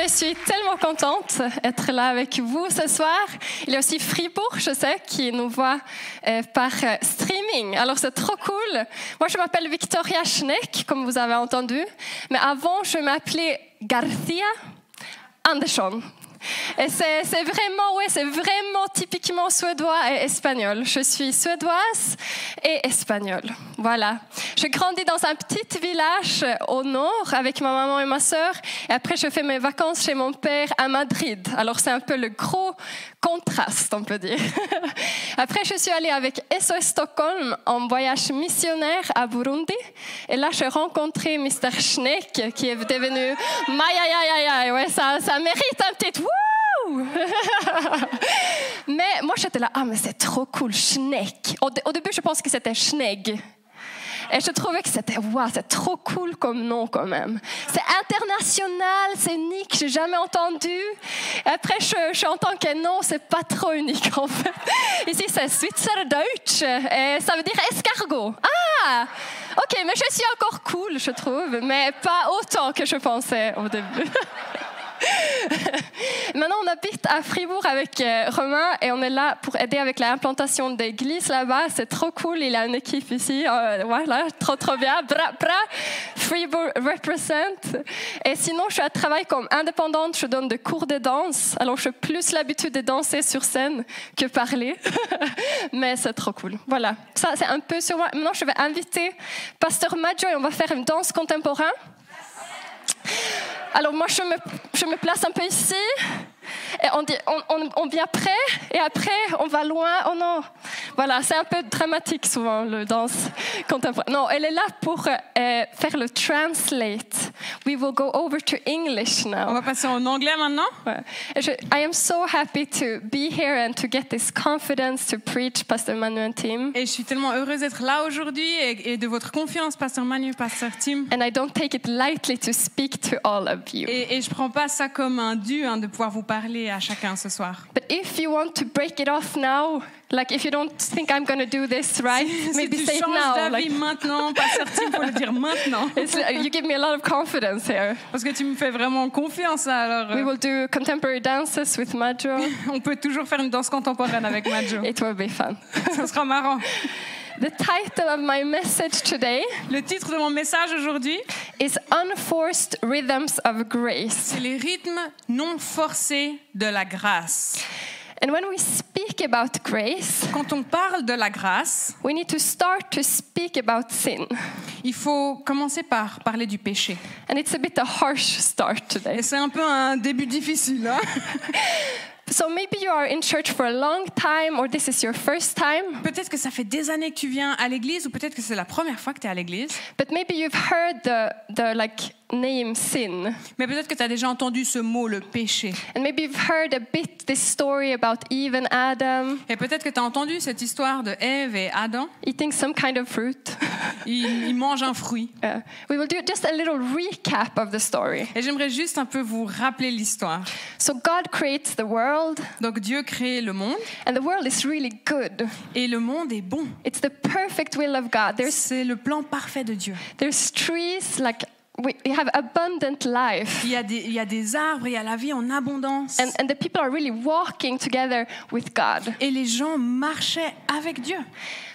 Je suis tellement contente d'être là avec vous ce soir. Il y a aussi Fribourg, je sais, qui nous voit euh, par euh, streaming. Alors c'est trop cool. Moi, je m'appelle Victoria Schneck, comme vous avez entendu. Mais avant, je m'appelais Garcia Andersson. Et c'est vraiment, ouais, c'est vraiment typiquement suédois et espagnol. Je suis suédoise et espagnole. Voilà. Je grandis dans un petit village au nord avec ma maman et ma sœur. Et après, je fais mes vacances chez mon père à Madrid. Alors, c'est un peu le gros contraste, on peut dire. Après, je suis allée avec SOS Stockholm en voyage missionnaire à Burundi. Et là, j'ai rencontré Mr. Schneck, qui est devenu Maya, ouais, ça, ça mérite un petit mais moi, j'étais là, ah, mais c'est trop cool, Schneck. Au, au début, je pense que c'était Schnegg. Et je trouvais que c'était wow, c'est trop cool comme nom quand même. C'est international, c'est unique, j'ai jamais entendu. Après, je, je entends que non, c'est pas trop unique en fait. Ici, c'est Schweizerdeutsch et ça veut dire escargot. Ah, ok, mais je suis encore cool, je trouve, mais pas autant que je pensais au début. Maintenant, on habite à Fribourg avec euh, Romain et on est là pour aider avec l'implantation d'église là-bas. C'est trop cool. Il a une équipe ici. Euh, voilà, trop, trop bien. Bra, bra. Fribourg represent. Et sinon, je suis à travail comme indépendante. Je donne des cours de danse. Alors, j'ai plus l'habitude de danser sur scène que parler. Mais c'est trop cool. Voilà. Ça, c'est un peu sur moi. Maintenant, je vais inviter Pasteur Maggio et on va faire une danse contemporaine. Alors moi, je me, je me place un peu ici. Et on, dit, on, on, on, vient près et après on va loin. Oh non, voilà, c'est un peu dramatique souvent le danse contemporaine. Non, elle est là pour euh, faire le translate. We will go over to English now. On va passer en anglais maintenant? Ouais. Je, I am so happy to be here and to get this confidence to preach, Pastor Manu and Tim. Et je suis tellement heureuse d'être là aujourd'hui et, et, de votre confiance, Pasteur Manu, Pasteur Tim. And I don't take it lightly to speak to all of you. Et, et je prends pas ça comme un dû hein, de pouvoir vous parler à chacun ce soir. But if you want to break it off now, like if you don't think I'm going to do this right, si, maybe si tu say it now. Like, maintenant, Pasteur Tim, faut le dire maintenant. it's, you give me a lot of confidence here. Parce que tu me fais vraiment confiance. Alors, We euh, will do contemporary dances with Majo. on peut toujours faire une danse contemporaine avec Majo. It will be fun. Ça sera marrant. The title of my message today Le titre de mon message aujourd'hui, is Unforced Rhythms of Grace. c'est les rythmes non forcés de la grâce. And when we speak about grace, Quand on parle de la grâce, we need to start to speak about sin. il faut commencer par parler du péché. And it's a bit a harsh start today. Et c'est un peu un début difficile. hein? So maybe you are in church for a long time or this is your first time, Peut-être que ça fait des années que tu viens à l'église ou peut-être que c'est la première fois que tu es à l'église. but maybe you've heard the, the like name sin. Mais peut-être que tu as déjà entendu ce mot, le péché. And maybe you've heard a bit this story about Eve and Adam Et peut-être que tu as entendu cette histoire de Ève et Adam. eating some kind of fruit. Ils, ils mangent un fruit. Uh, we will do just a little recap of the story. Et j'aimerais juste un peu vous rappeler l'histoire. So God creates the world, Donc Dieu crée le monde and the world is really good. et le monde est bon. It's the perfect will of God. C'est le plan parfait de Dieu. there's trees like we, have abundant life. Il y, a des, il y a des arbres, il y a la vie en abondance. And, and the people are really walking together with God. Et les gens marchaient avec Dieu.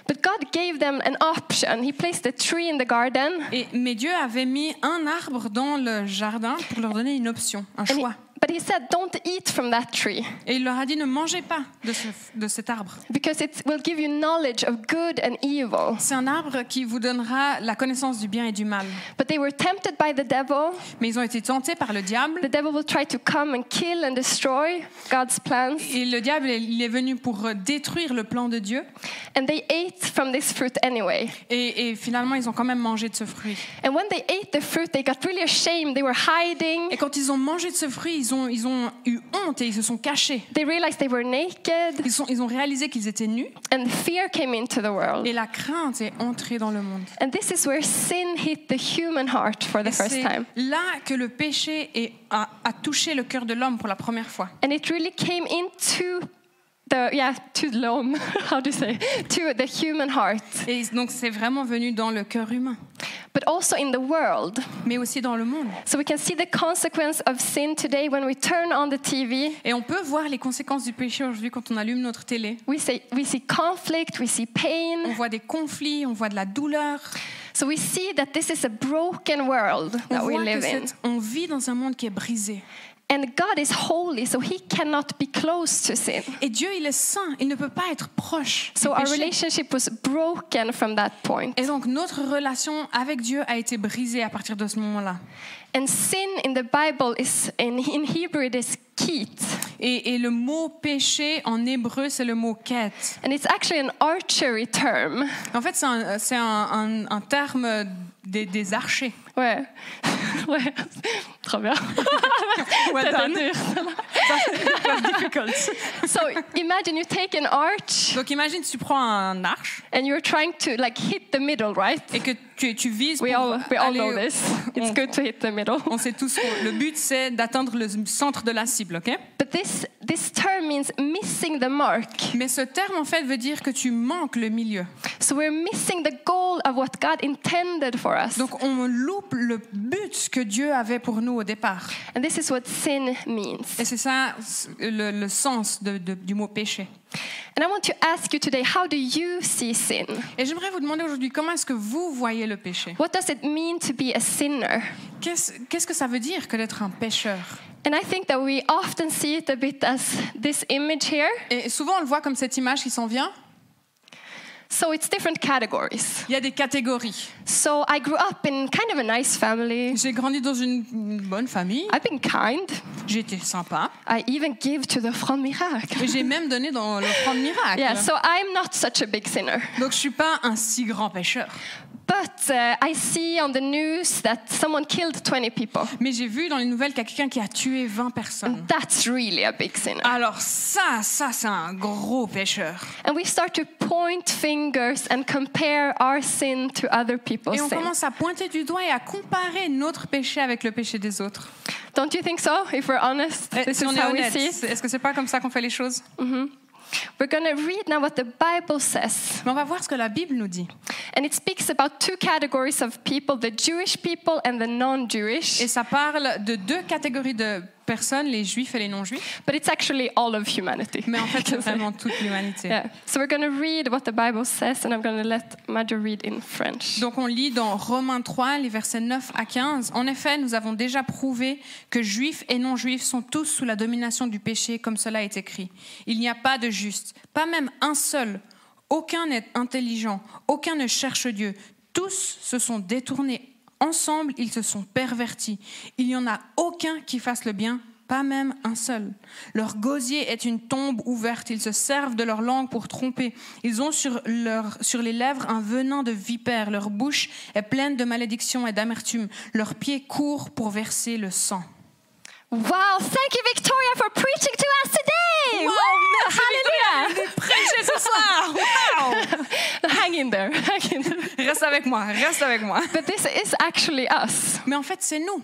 But God gave them an option. He placed a tree in the garden, Et, mais Dieu avait mis un arbre dans le jardin pour leur donner une option, un and he, choix. But He said, Don't eat from that tree Et il leur a dit ne mangez pas de, ce- de cet arbre. because it will give you knowledge of good and evil. C'est un arbre qui vous donnera la connaissance du bien et du mal. But they were tempted by the devil. Mais ils ont été tentés par le diable. The devil will try to come and kill and destroy God's plans. Et le diable, il est venu pour euh, détruire le plan de Dieu. And they ate from this fruit anyway. Et, et finalement, ils ont quand même mangé de ce fruit. And when they ate the fruit, they got really ashamed. They were hiding. Et quand ils ont mangé de ce fruit, ils ils ont, ils ont eu honte et ils se sont cachés. They realized they were naked, Ils, sont, ils ont réalisé qu'ils étaient nus and fear came into the world. et la crainte est entrée dans le monde. And this is where sin hit the human heart for the Et first time. là que le péché est- a, a touché le cœur de l'homme pour la première fois. And it really came into the, yeah, to the loam, how do you say, to the human heart, Et donc c'est vraiment venu dans le cœur humain, but also in the world. mais aussi dans le monde. So we can see the consequence of sin today when we turn on the TV. Et on peut voir les conséquences du péché aujourd'hui quand on allume notre télé. We, say, we see conflict, we see On pain. voit des conflits, on voit de la douleur. So we see that this is a broken world On, that we live in. on vit dans un monde qui est brisé. And God is holy, so he cannot be close to sin. Et Dieu, il est saint, il ne peut pas être proche. So our relationship was broken from that point. Et donc notre relation avec Dieu a été brisée à partir de ce moment-là. And sin in the Bible is, in, in Hebrew, it is keet. Et, et le mot péché en hébreu, c'est le mot quête. And it's actually an archery term. En fait, c'est un, c'est un- un- un terme des, des archers. Ouais. ouais. Trop bien. Well done. dur. so imagine you take an arch Donc imagine, tu prends un arche and you're trying to like hit the middle, right? et que tu, tu vises We pour all, we all aller know this. It's on- good to hit the middle. On sait tous que le but, c'est d'atteindre le centre de la cible, ok? But this, this term means missing the mark. Mais ce terme, en fait, veut dire que tu manques le milieu. So we're missing the goal of what God intended for us. Donc on loupe le but que Dieu avait pour nous au départ. And this is what sin means. Et c'est ça le, le sens de- de- du mot péché. And I want to ask you today, how do you see sin? Et j'aimerais vous demander aujourd'hui comment est-ce que vous voyez le péché? What does it mean to be a sinner? Qu'est-ce qu'est-ce que ça veut dire que d'être un pécheur? And I think that we often see it a bit as this image here. Et souvent on le voit comme cette image qui s'en vient. So it's different categories. Il y a des catégories. So I grew up in kind of a nice family. J'ai grandi dans une bonne famille. I've been kind. J'étais sympa. I even give to the Front Miracle. Et j'ai même donné dans l'offrande miracle. Yeah, so I'm not such a big sinner. Donc je suis pas un si grand pécheur. But uh, I see on the news that someone killed 20 people. Mais j'ai vu dans les nouvelles qu'il y a quelqu'un qui a tué 20 personnes. That's really a big sinner. Alors ça, ça c'est un gros pécheur. And we start to point fingers and compare our sin to other people's Et on sin. commence à pointer du doigt et à comparer notre péché avec le péché des autres. Don't you think so? If we're honest, Et this si is on est how we honnête, see it. c'est- est-ce que c'est pas comme ça qu'on fait les choses? We're going to read now what the Bible says. Mais on va voir ce que la Bible nous dit. And it speaks about two categories of people the Jewish people and the non Jewish. Et ça parle de deux catégories de personnes, les juifs et les non-juifs. But it's actually all of humanity. Mais en fait, c'est vraiment toute l'humanité. Yeah. So we're going to read what the Bible says, and I'm going to let read in French. Donc on lit dans Romains 3, les versets 9 à 15. En effet, nous avons déjà prouvé que juifs et non-juifs sont tous sous la domination du péché, comme cela est écrit. Il n'y a pas de juste, pas même un seul. Aucun n'est intelligent, aucun ne cherche Dieu. Tous se sont détournés. Ensemble, ils se sont pervertis. Il n'y en a aucun qui fasse le bien, pas même un seul. Leur gosier est une tombe ouverte. Ils se servent de leur langue pour tromper. Ils ont sur, sur les lèvres un venin de vipère. Leur bouche est pleine de malédiction et d'amertume. Leurs pieds courent pour verser le sang. Wow, thank you, Victoria, for preaching to us in there. Reste avec moi, reste avec moi. But this is actually us. Mais en fait, c'est nous.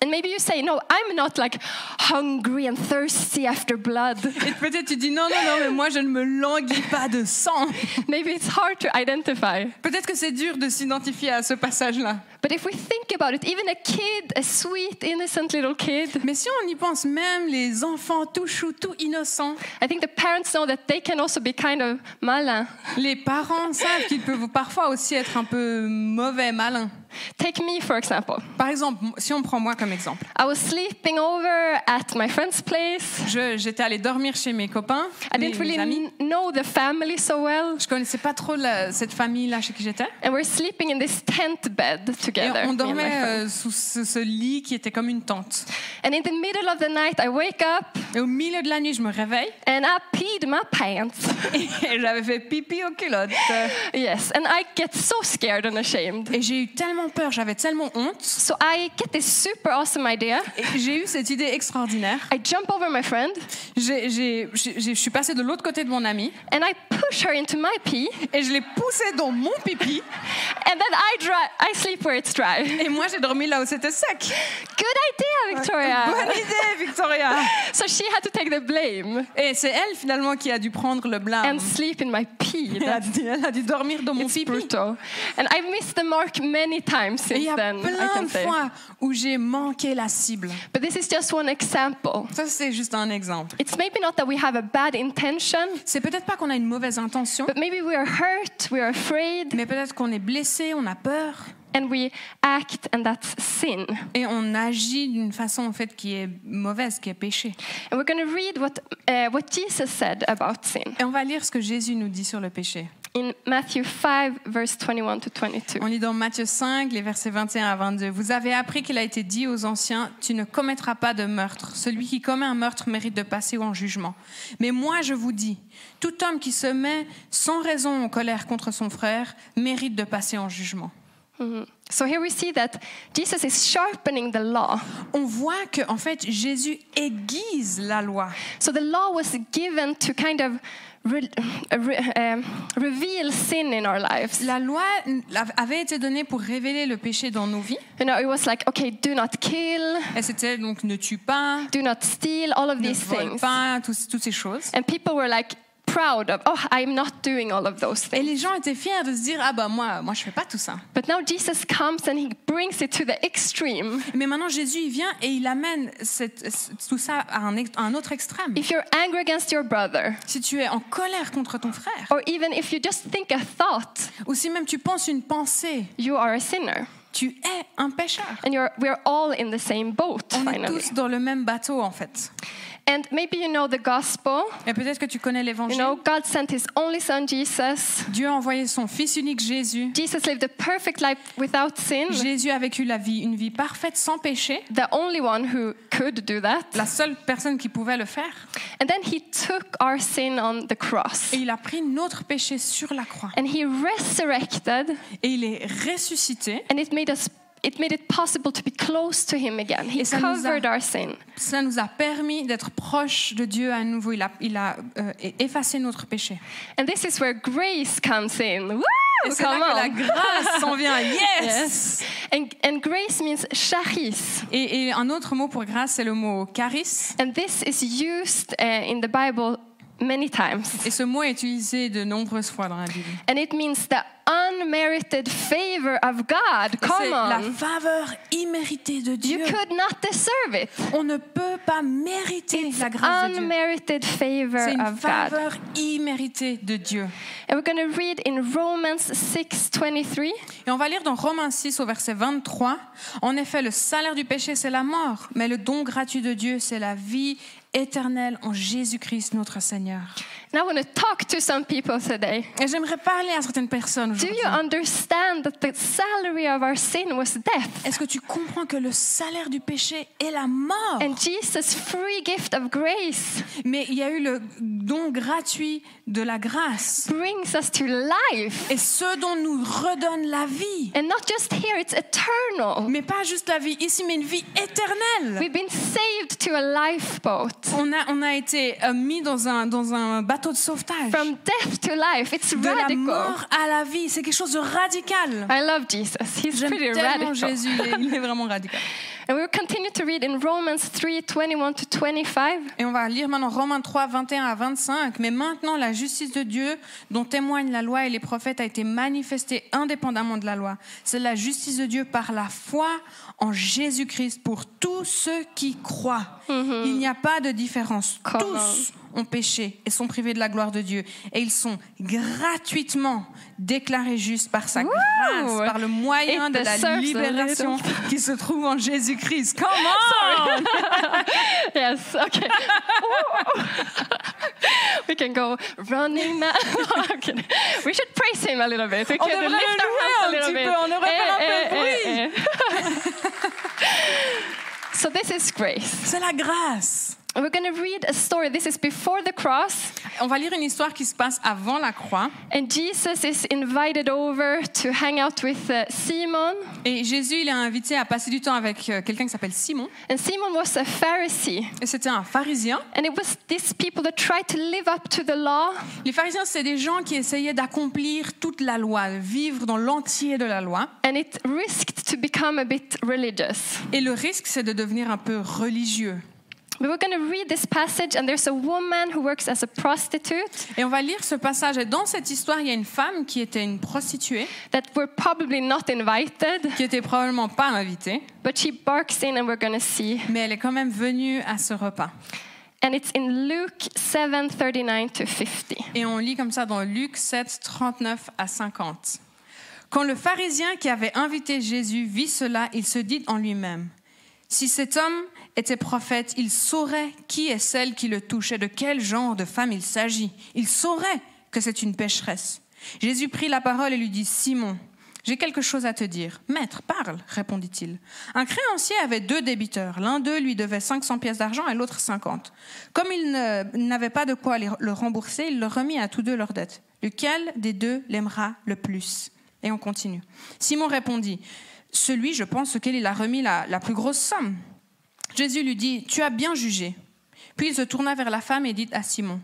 And maybe you say, no, I'm not like hungry and thirsty after blood. Et peut-être tu dis non, non, non, mais moi je ne me languis pas de sang. maybe it's hard to identify. Peut-être que c'est dur de s'identifier à ce passage-là. But if we think about it, even a kid, a sweet, innocent little kid, Mais si on y pense même, les enfants tout choux, tout innocents, I think the parents know that they can also be kind of malin. les parents savent qu'ils peuvent parfois aussi être un peu mauvais, malins. Take me, for example. Par exemple, si on prend moi comme exemple, I was sleeping over at my friend's place. je- j'étais allée dormir chez mes copains, I mes, didn't mes really amis. kn- know the family so well. Je connaissais pas trop la- cette famille-là chez qui j'étais. And we're sleeping in this tent bed Et together. on and my dormait euh, sous ce, ce lit qui était comme une tente. And in the middle of the night, I wake up Et au milieu de la nuit, je me réveille and I peed my pants. et j'avais fait pipi aux culottes. yes, and I get so scared and ashamed. Et j'ai eu tellement peur, peur, j'avais tellement honte. So I get this super awesome idea. Et j'ai eu cette idée extraordinaire. I jump over my friend Je suis passée de l'autre côté de mon ami and I push her into my pee, et je l'ai poussée dans mon pipi. and then I dry. I sleep where it's dry. Et moi, j'ai dormi là où c'était sec. Good idea, Victoria. Bonne idée, Victoria. So she had to take the blame Et c'est elle finalement qui a dû prendre le blâme. and sleep in my pee. Elle a, dû, elle a dû dormir dans mon pipi. brutal. And I've missed the mark many times since y a then. I plein can de say. fois où j'ai manqué la cible. But this is just one example. Ça, c'est juste un exemple. It's maybe not that we have a bad intention, C'est peut-être pas qu'on a une mauvaise intention, but maybe we are hurt, we are afraid, mais peut-être qu'on est blessé, on a peur and we act, and that's sin. et on agit d'une façon en fait qui est mauvaise, qui est péché. And we're going to read what, uh, what Jesus said about sin Et on va lire ce que Jésus nous dit sur le péché. In Matthew 5, verse 21 to 22. On lit dans Matthieu 5, les versets 21 à 22. Vous avez appris qu'il a été dit aux anciens, tu ne commettras pas de meurtre. Celui qui commet un meurtre mérite de passer en jugement. Mais moi, je vous dis, tout homme qui se met sans raison en colère contre son frère mérite de passer en jugement. Mhm. So here we see that Jesus is sharpening the law. On voit que en fait Jésus aiguise la loi. So the law was given to kind of re- re- um, reveal sin in our lives. La loi avait été donnée pour révéler le péché dans nos vies. You know, it was like, okay, do not kill, Et c'était donc ne tue pas, do not steal, all of ne these vole things. pas, tous- toutes ces choses. And people were like proud of, oh, I'm not doing all of those Et things. les gens étaient fiers de se dire ah bah moi moi je fais pas tout ça. But now Jesus comes and he brings it to the extreme. Mais maintenant Jésus il vient et il amène cette- tout ça à un, à un autre extrême. If you're angry against your brother, Si tu es en colère contre ton frère, or even if you just think a thought, ou si même tu penses une pensée, you are a sinner. tu es un pécheur. And you're, we're all in the same boat, On est finally. tous dans le même bateau en fait. And maybe you know the gospel. Et peut-être que tu connais You l'évangile. know, God sent his only son, Jesus. Dieu a envoyé son fils unique Jésus. Jesus lived a perfect life without sin, Jésus a vécu la vie, une vie parfaite sans péché, the only one who could do that. la seule personne qui pouvait le faire. And then he took our sin on the cross. Et il a pris notre péché sur la croix. And he resurrected, Et il est ressuscité. and it made us it made it possible to be close to him again. He nous a- covered our sin. Ça nous a permis d'être proches de Dieu à nouveau. Il a, il a euh, effacé notre péché. And this is where grace comes in. Woo! Et c'est là que la grâce s'en vient. Yes! Yes. And, and grace means charis. Et, et un autre mot pour grâce, c'est le mot charis. And this is used uh, in the Bible many times. Et ce mot est utilisé de nombreuses fois dans la Bible. And it means the unmerited favor of God. Come la on. faveur imméritée de You Dieu. could not deserve it. On ne peut pas mériter la grâce de Dieu. Favor C'est une of God. faveur imméritée de Dieu. And we're going to read in Romans 6:23. Et on va lire dans Romains 6 au verset 23. En effet, le salaire du péché, c'est la mort, mais le don gratuit de Dieu, c'est la vie éternelle en Jésus-Christ notre Seigneur. Now I want to talk to some people today. Et j'aimerais parler à certaines personnes Do aujourd'hui. you understand that the salary of our sin was death? Est-ce que tu comprends que le salaire du péché est la mort? And Jesus' free gift of grace Mais il y a eu le don gratuit de la grâce. brings us to life. Et ce dont nous redonne la vie. And not just here, it's eternal. Mais pas juste la vie ici, mais une vie éternelle. We've been saved to a lifeboat. On a, on a été euh, mis dans un, dans un bateau de sauvetage. From death to life. It's De la radical. mort à la vie. C'est quelque chose de radical. I love Jesus. He's J'aime pretty tellement radical. Jésus. Il est, il est vraiment radical. And we'll continue to read in Romans 3 21 to 25. Et on va lire maintenant Romains 3, 21 à 25. Mais maintenant, la justice de Dieu, dont témoignent la loi et les prophètes, a été manifestée indépendamment de la loi. C'est la justice de Dieu par la foi en Jésus-Christ pour tous ceux qui croient. Il n'y a pas de différence. Come Tous ont péché et sont privés de la gloire de Dieu. Et ils sont gratuitement déclarés justes par sa grâce, par le moyen It de la libération qui se trouve en Jésus-Christ. Come on! Yes, okay. we can go running now. I'm we should praise him a little bit. We devrait lift our hands a little bit. on un peu de Eh, eh, eh, eh. so this is grace. C'est la grâce. We're going to read a story. This is before the cross. On va lire une histoire qui se passe avant la croix. And Jesus is invited over to hang out with uh, Simon. Et Jésus, il est invité à passer du temps avec euh, quelqu'un qui s'appelle Simon. And Simon was a Pharisee. Et c'était un pharisien. And it was these people that tried to live up to the law, Les pharisiens, c'est des gens qui essayaient d'accomplir toute la loi, de vivre dans l'entier de la loi. and it risked to become a bit religious. Et le risque, c'est de devenir un peu religieux. But we're going to read this passage, and there's a woman who works as a prostitute Et on va lire ce passage. Et dans cette histoire, il y a une femme qui était une prostituée, that we're probably not invited, qui était probablement pas invitée, but she barks in, and we're going to see. mais elle est quand même venue à ce repas. And it's in Luke 7 39 to 50. Et on lit comme ça dans Luc 7, 39 à 50. Quand le pharisien qui avait invité Jésus vit cela, il se dit en lui-même, si cet homme était prophète, il saurait qui est celle qui le touche et de quel genre de femme il s'agit. Il saurait que c'est une pécheresse. Jésus prit la parole et lui dit, Simon, j'ai quelque chose à te dire. Maître, parle, répondit-il. Un créancier avait deux débiteurs. L'un d'eux lui devait 500 pièces d'argent et l'autre 50. Comme il n'avait pas de quoi le rembourser, il leur remit à tous deux leurs dettes. Lequel des deux l'aimera le plus? Et on continue. Simon répondit, Celui, je pense, auquel il a remis la plus grosse somme. Jésus lui dit, Tu as bien jugé. Puis il se tourna vers la femme et dit à Simon,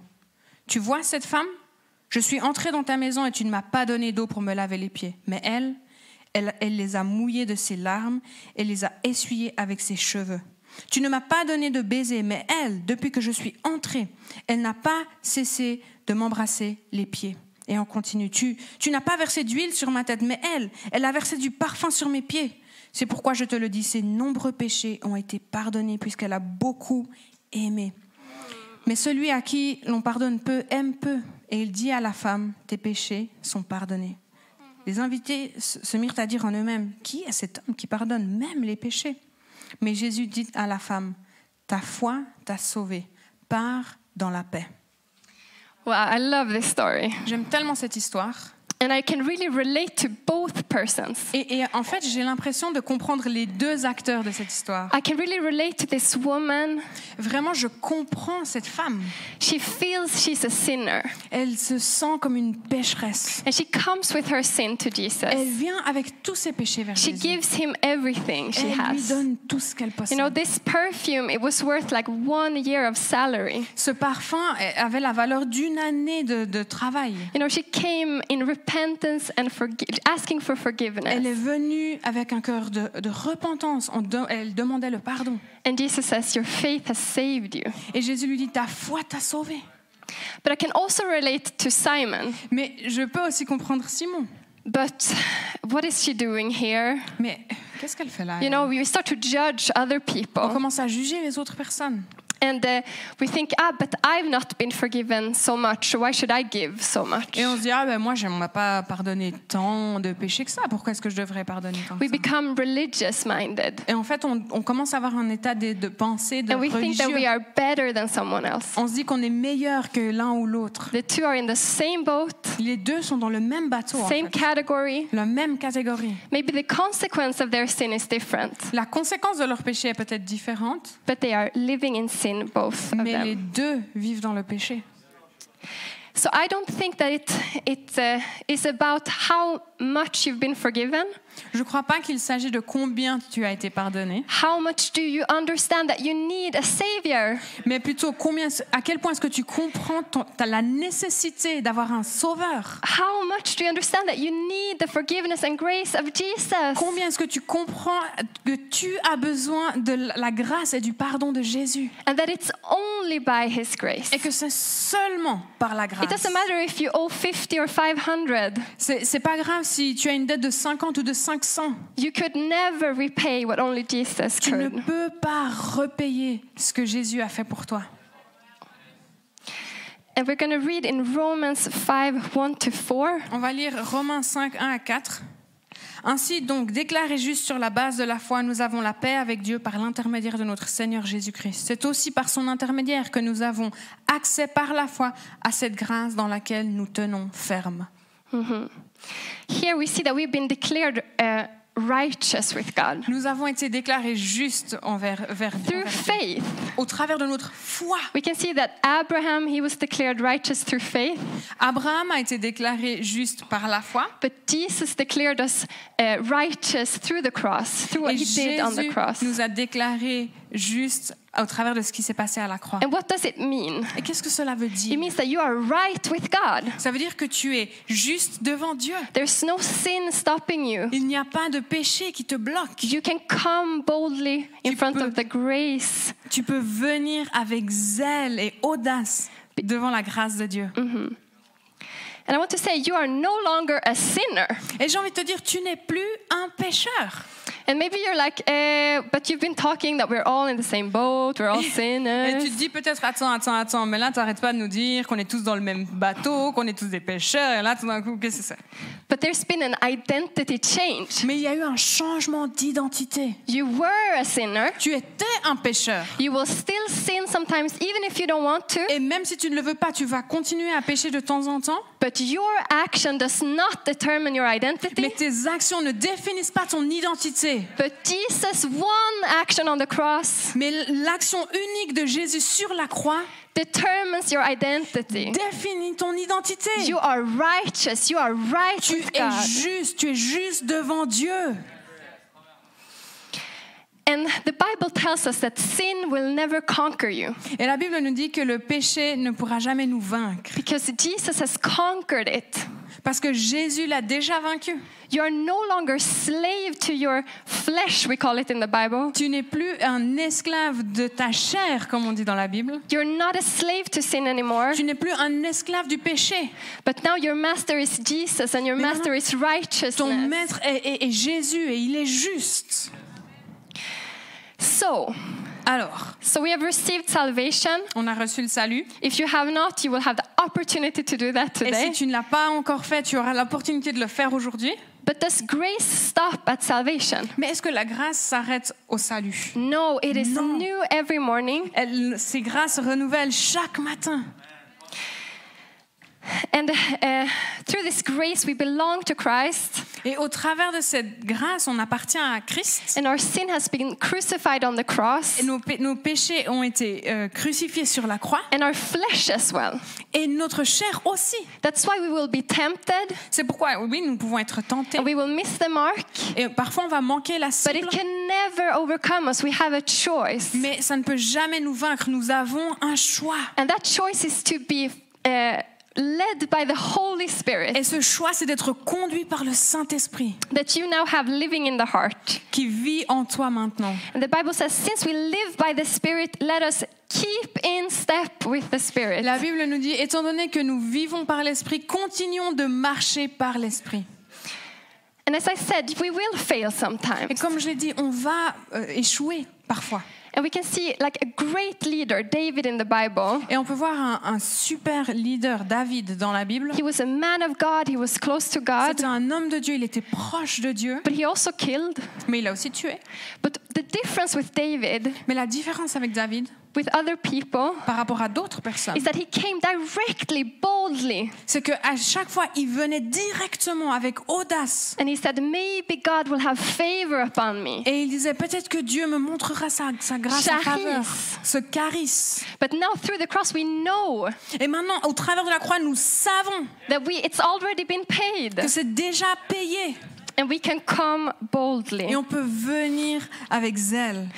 Tu vois cette femme? Je suis entré dans ta maison et tu ne m'as pas donné d'eau pour me laver les pieds. Mais elle, elle, les a mouillés de ses larmes et les a essuyés avec ses cheveux. Tu ne m'as pas donné de baiser, mais elle, depuis que je suis entrée, elle n'a pas cessé de m'embrasser les pieds. Et on continue. Tu, tu n'as pas versé d'huile sur ma tête, mais elle, elle a versé du parfum sur mes pieds. C'est pourquoi je te le dis, ses nombreux péchés ont été pardonnés puisqu'elle a beaucoup aimé. Mais celui à qui l'on pardonne peu aime peu. Et il dit à la femme, tes péchés sont pardonnés. Les invités se mirent à dire en eux-mêmes, qui est cet homme qui pardonne même les péchés? Mais Jésus dit à la femme, ta foi t'a sauvée, pars dans la paix. Wow, I love this story. J'aime tellement cette histoire. And I can really relate to both persons. Et, et en fait, j'ai l'impression de comprendre les deux acteurs de cette histoire. I can really relate to this woman. Vraiment, je comprends cette femme. She feels she's a sinner. Elle se sent comme une pécheresse. And she comes with her sin to Elle Jesus. vient avec tous ses péchés vers She Jésus. gives him everything she Elle lui has. donne tout ce qu'elle You know, possède. this perfume, it was worth like one year of salary. Ce parfum avait la valeur d'une année de, de travail. You know, she came in repentance and forgi- asking for Elle est forgiveness. venue avec un cœur de, de repentance. On de- elle demandait le pardon. And Jesus says, Your faith has saved you. Et Jésus lui dit, ta foi t'a sauvé. But I can also relate to Simon. Mais je peux aussi comprendre Simon. But what is she doing here? Mais qu'est-ce qu'elle fait là You know, we start to judge other On people. commence à juger les autres personnes. And uh, we think, ah, but I've not been forgiven so much, why should I give so much? Et on se dit, ah ben moi, je ne m'a pas pardonné tant de péchés que ça. Pourquoi est-ce que je devrais pardonner tant que We ça? become religious minded. Et en fait, on, on commence à avoir un état de, de pensée, de And we think that we religieux. are better than someone else. On se dit qu'on est meilleur que l'un ou l'autre. The two are in the same boat, Les deux sont dans le même bateau, en same fait. category. la même catégorie. Maybe the consequence of their sin is different, La conséquence de leur péché est peut-être différente, but they are living in sin, both of mais les deux vivent dans le péché. So I don't think that it, it uh, is about how much you've been forgiven. Je ne crois pas qu'il s'agit de combien tu as été pardonné, How much do you understand that you need a savior? mais plutôt combien, à quel point est-ce que tu comprends ton, t'as la nécessité d'avoir un sauveur? How much do you understand that you need the forgiveness and grace of Jesus? Combien est-ce que tu comprends que tu as besoin de la grâce et du pardon de Jésus? And that it's only by His grace. et que c'est seulement par la It grâce. doesn't matter if you owe 50 or 500. C'est pas grave si tu as une dette de 50 ou de 500. You could never repay what only Jesus Tu ne peux pas repayer ce que Jésus a fait pour toi. And we're going to read in Romans 5 1 to 4. On va lire Romains 5, 1 à 4. Ainsi donc, déclaré juste sur la base de la foi, nous avons la paix avec Dieu par l'intermédiaire de notre Seigneur Jésus-Christ. C'est aussi par son intermédiaire que nous avons accès par la foi à cette grâce dans laquelle nous tenons ferme. Here we see that we've been declared uh, righteous with God Nous avons été déclarés justes envers, vers, through envers Dieu. faith. au travers de notre foi. We can see that Abraham, he was declared righteous through faith, Abraham a été déclaré juste par la foi. but Jesus declared us uh, righteous through the cross, through what Et he did on the Jésus cross. nous a déclarés justes au travers de ce qui s'est passé à la croix. And what does it mean? Et qu'est-ce que cela veut It dire means that you are right with God. Ça veut dire que tu es juste devant Dieu. There's no sin stopping you. Il n'y a pas de péché qui te bloque. You can come boldly in Tu front peux- of the grace. Tu peux venir avec zèle et audace devant la grâce de Dieu. And I want to say, you are no longer a sinner. Et j'ai envie de te dire, tu n'es plus un pécheur. And maybe you're like, eh, but you've been talking that we're all in the same boat, we're all Et sinners. tu te dis peut-être, attends, attends, attends, mais là, t'arrêtes pas de nous dire qu'on est tous dans le même bateau, qu'on est tous des pécheurs, et là, tout d'un coup, qu'est-ce que c'est? But there's been an identity change. Mais il y a eu un changement d'identité. You were a sinner. Tu étais un pécheur. You will still sin sometimes, even if you don't want to. Et même si tu ne le veux pas, tu vas continuer à pécher de temps en temps. But your action does not determine your identity. Mais tes actions ne définissent pas ton identité. But Jesus' one action on the cross Mais l'action unique de Jésus sur la croix determines your identity. définit ton identité. You are righteous. You are right Tu es God. juste, tu es juste devant Dieu. And the Bible tells us that sin will never conquer you Et la Bible nous dit que le péché ne pourra jamais nous vaincre. because Jesus has conquered it. Parce que Jésus l'a déjà vaincu. You are no longer slave to your flesh, we call it in the Bible. Tu n'es plus un esclave de ta chair, comme on dit dans la Bible. You're not a slave to sin anymore, Tu n'es plus un esclave du péché. but now your master is Jesus and your Mais master is Ton maître est, est- est Jésus et il est juste. So, Alors, so we have received salvation. on a reçu le salut. If you have not, you will have the opportunity to do that Et si today. tu ne l'as pas encore fait, tu auras l'opportunité de le faire aujourd'hui. But does grace stop at salvation? Mais est-ce que la grâce s'arrête au salut? No, it is Non. new every morning. Elle, Ces grâces renouvellent chaque matin. And uh, through this grace, we belong to Christ, Et au travers de cette grâce, on appartient à Christ. and our sin has been crucified on the cross, Et nos, pé- nos péchés ont été euh, crucifiés sur la croix. and our flesh as well. Et notre chair aussi. That's why we will be tempted, C'est pourquoi, oui, nous pouvons être tentés. and we will miss the mark, Et parfois, on va manquer la but cible. it can never overcome us. We have a choice. Mais ça ne peut jamais nous vaincre. Nous avons un choix. And that choice is to be uh, led by the Holy Spirit Et ce choix, c'est d'être conduit par le Saint-Esprit that you now have living in the heart. qui vit en toi maintenant. And the Bible says, since we live by the Spirit, let us keep in step with the Spirit. La Bible nous dit, étant donné que nous vivons par l'Esprit, continuons de marcher par l'Esprit. And as I said, we will fail sometimes. Et comme je l'ai dit, on va euh, échouer parfois. And we can see like a great leader, David in the Bible. Et on peut voir un, un super leader, David, dans la Bible. He was a man of God, he was close to God, C'était un homme de Dieu, il était proche de Dieu, but he also killed. mais il a aussi tué. But the difference with David, Mais la différence avec David, with other people, par rapport à d'autres personnes, is that he came directly, boldly, c'est qu'à chaque fois, il venait directement avec audace. and he said, Maybe God will have favor upon me. Et il disait, peut-être que Dieu me montrera sa, sa grâce, sa faveur, ce charisme. But now through the cross, we know Et maintenant, au travers de la croix, nous savons that we it's already been paid, que c'est déjà payé. and we can come boldly. Et on peut venir avec zèle.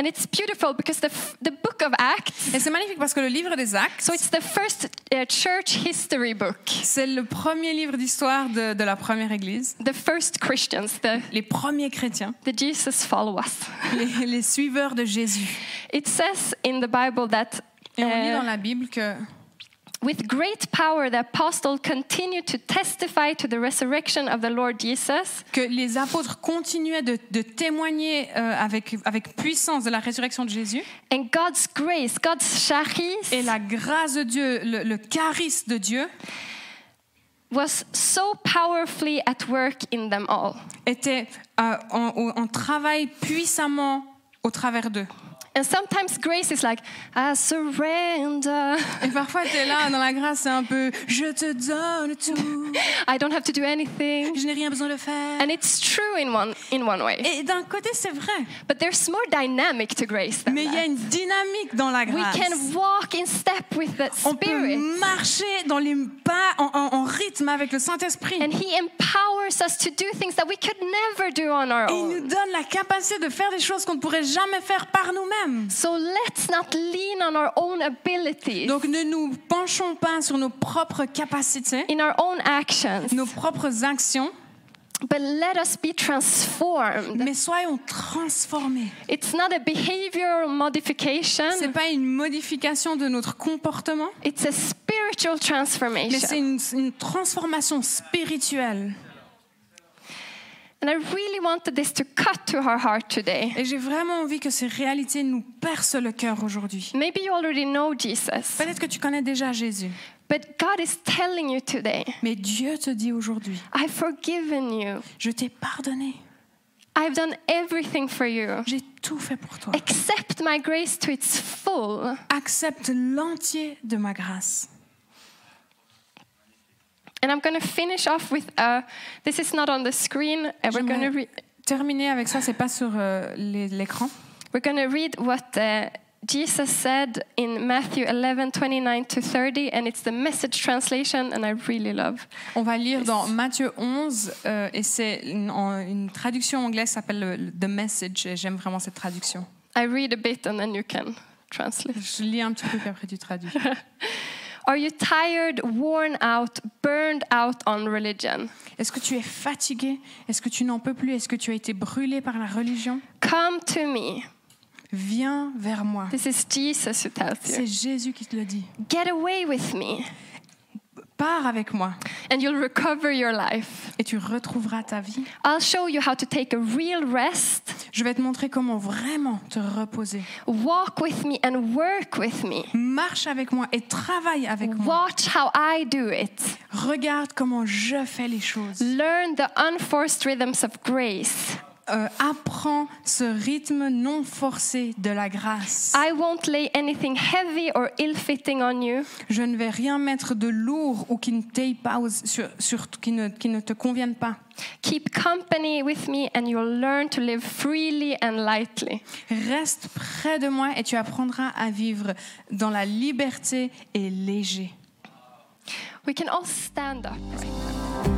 And it's beautiful because the, the book of Acts, Et c'est magnifique parce que le livre des Actes, so it's the first uh, church history book. c'est le premier livre d'histoire de, de la première église. The first Christians, the, Les premiers chrétiens, the Jesus followers. les, les suiveurs de Jésus. It says in the Bible that Et on lit uh, dans la Bible que with great power the apostle continued to testify to the resurrection of the Lord Jesus. que les apôtres continuaient de, de témoigner euh, avec, avec puissance de la résurrection de Jésus. And God's grace, God's charis, Et la grâce de Dieu, le, le charisme de Dieu, was so powerfully at work in them all. était euh, en- en travail puissamment au travers d'eux. And sometimes grace is like, I surrender. Et parfois, tu es là dans la grâce, c'est un peu je te donne tout, I don't have to do anything. je n'ai rien besoin de faire. And it's true in one, in one way. Et d'un côté, c'est vrai, But there's more dynamic to grace than mais il y a une dynamique dans la We grâce. can walk in step with the On peut Spirit. marcher dans les pas en, en- en rythme avec le Saint-Esprit. And He empowers us to do things that we could never do on our Et il nous own. donne la capacité de faire des choses qu'on ne pourrait jamais faire par nous-mêmes. So let's not lean on our own abilities, Donc ne nous penchons pas sur nos propres capacités, in our own actions, nos propres actions, but let us be transformed. mais soyons transformés. It's not a behavioral C'est pas une modification de notre comportement, it's a spiritual mais c'est une transformation spirituelle. And I really wanted this to cut to our heart today. Et j'ai vraiment envie que ces réalités nous percent le cœur aujourd'hui. Maybe you already know Jesus, Peut-être que tu connais déjà Jésus, but God is telling you today, mais Dieu te dit aujourd'hui, I've forgiven you. je t'ai pardonné, I've done everything for you. j'ai tout fait pour toi. Accept my grace to its full. Accepte l'entier de ma grâce. And I'm going to finish off with uh, this is not on the screen. Uh, we're going to terminer avec ça, c'est pas sur euh, l'écran. we're going to read what uh, Jesus said in Matthew 11, 29 to 30, and it's the message translation, and I really love. On va lire dans Matthieu 11 euh, et c'est une, une traduction anglaise s'appelle le- le The Message et j'aime vraiment cette traduction. I read a bit, and then you can translate. Je lis un petit peu puis après tu traduis. Are you tired, worn out, burned out on religion? Est-ce que tu es fatigué? Est-ce que tu n'en peux plus? Est-ce que tu as été brûlé par la religion? Come to me. Viens vers moi. This is Jesus who tells C'est you. Jésus qui te le dit. Get away with me, Pars avec moi and you'll recover your life. et tu retrouveras ta vie. I'll show you how to take a real rest. Je vais te montrer comment vraiment te reposer. Walk with me and work with me. Marche avec moi et travaille avec moi. Watch how I do it. Regarde comment je fais les choses. Learn the unforced rhythms of grace. Euh, apprends ce rythme non forcé de la grâce. I won't lay anything heavy or ill fitting on you. Je ne vais rien mettre de lourd ou qui ne t'aille pas sur, sur- qui, ne, qui ne te convienne pas. Keep company with me, and you'll learn to live freely and lightly. Reste près de moi et tu apprendras à vivre dans la liberté et léger. We can all stand up.